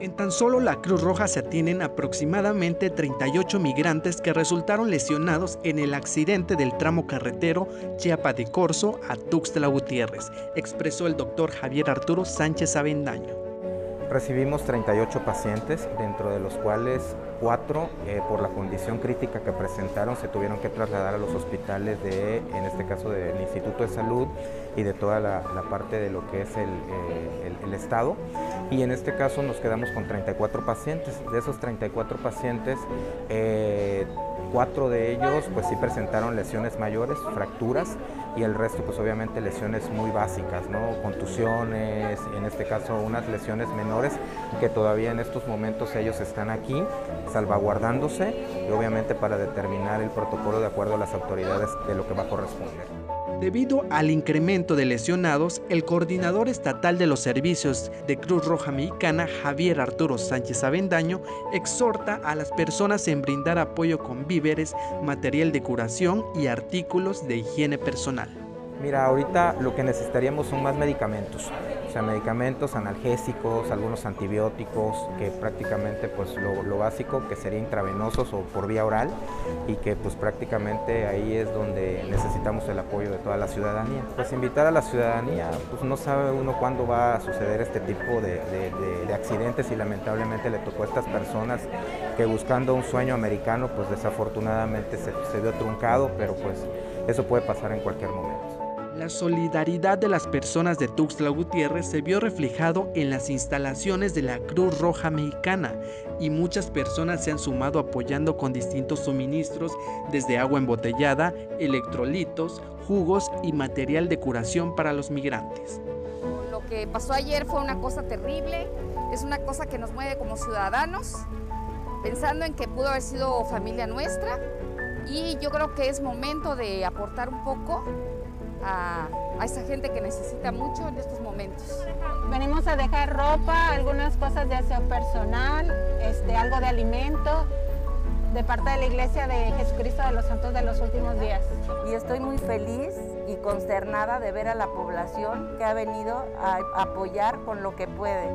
En tan solo la Cruz Roja se atienden aproximadamente 38 migrantes que resultaron lesionados en el accidente del tramo carretero Chiapa de Corzo a Tuxtla Gutiérrez, expresó el doctor Javier Arturo Sánchez Avendaño. Recibimos 38 pacientes, dentro de los cuales cuatro, eh, por la condición crítica que presentaron, se tuvieron que trasladar a los hospitales de, en este caso, del Instituto de Salud y de toda la, parte de lo que es el, eh, el, Estado. Y en este caso nos quedamos con 34 pacientes. De esos 34 pacientes, eh, Cuatro de ellos pues sí presentaron lesiones mayores, fracturas y el resto pues obviamente lesiones muy básicas, ¿no? contusiones, en este caso unas lesiones menores que todavía en estos momentos ellos están aquí salvaguardándose y obviamente para determinar el protocolo de acuerdo a las autoridades de lo que va a corresponder. Debido al incremento de lesionados, el coordinador estatal de los servicios de Cruz Roja Mexicana, Javier Arturo Sánchez Avendaño, exhorta a las personas en brindar apoyo con víveres, material de curación y artículos de higiene personal. Mira, ahorita lo que necesitaríamos son más medicamentos, o sea, medicamentos analgésicos, algunos antibióticos, que prácticamente pues lo, básico que sería intravenosos o por vía oral y que pues prácticamente ahí es donde necesitamos el apoyo de toda la ciudadanía. Pues invitar a la ciudadanía, pues no sabe uno cuándo va a suceder este tipo de, accidentes y lamentablemente le tocó a estas personas que buscando un sueño americano pues desafortunadamente se, se vio truncado, pero pues eso puede pasar en cualquier momento. La solidaridad de las personas de Tuxtla Gutiérrez se vio reflejado en las instalaciones de la Cruz Roja Mexicana y muchas personas se han sumado apoyando con distintos suministros desde agua embotellada, electrolitos, jugos y material de curación para los migrantes. Lo que pasó ayer fue una cosa terrible, es una cosa que nos mueve como ciudadanos, pensando en que pudo haber sido familia nuestra y yo creo que es momento de aportar un poco a, esa gente que necesita mucho en estos momentos. Venimos a dejar ropa, algunas cosas de aseo personal, este, algo de alimento, de parte de la Iglesia de Jesucristo de los Santos de los Últimos Días. Y estoy muy feliz y consternada de ver a la población que ha venido a apoyar con lo que puede.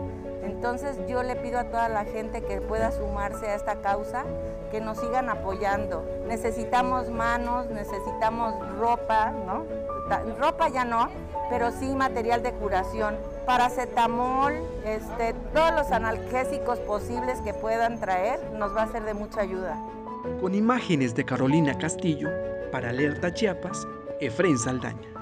Entonces yo le pido a toda la gente que pueda sumarse a esta causa, que nos sigan apoyando. Necesitamos manos, necesitamos ropa, ¿no? Ropa ya no, pero sí material de curación, paracetamol, este, todos los analgésicos posibles que puedan traer, nos va a ser de mucha ayuda. Con imágenes de Carolina Castillo, para Alerta Chiapas, Efren Saldaña.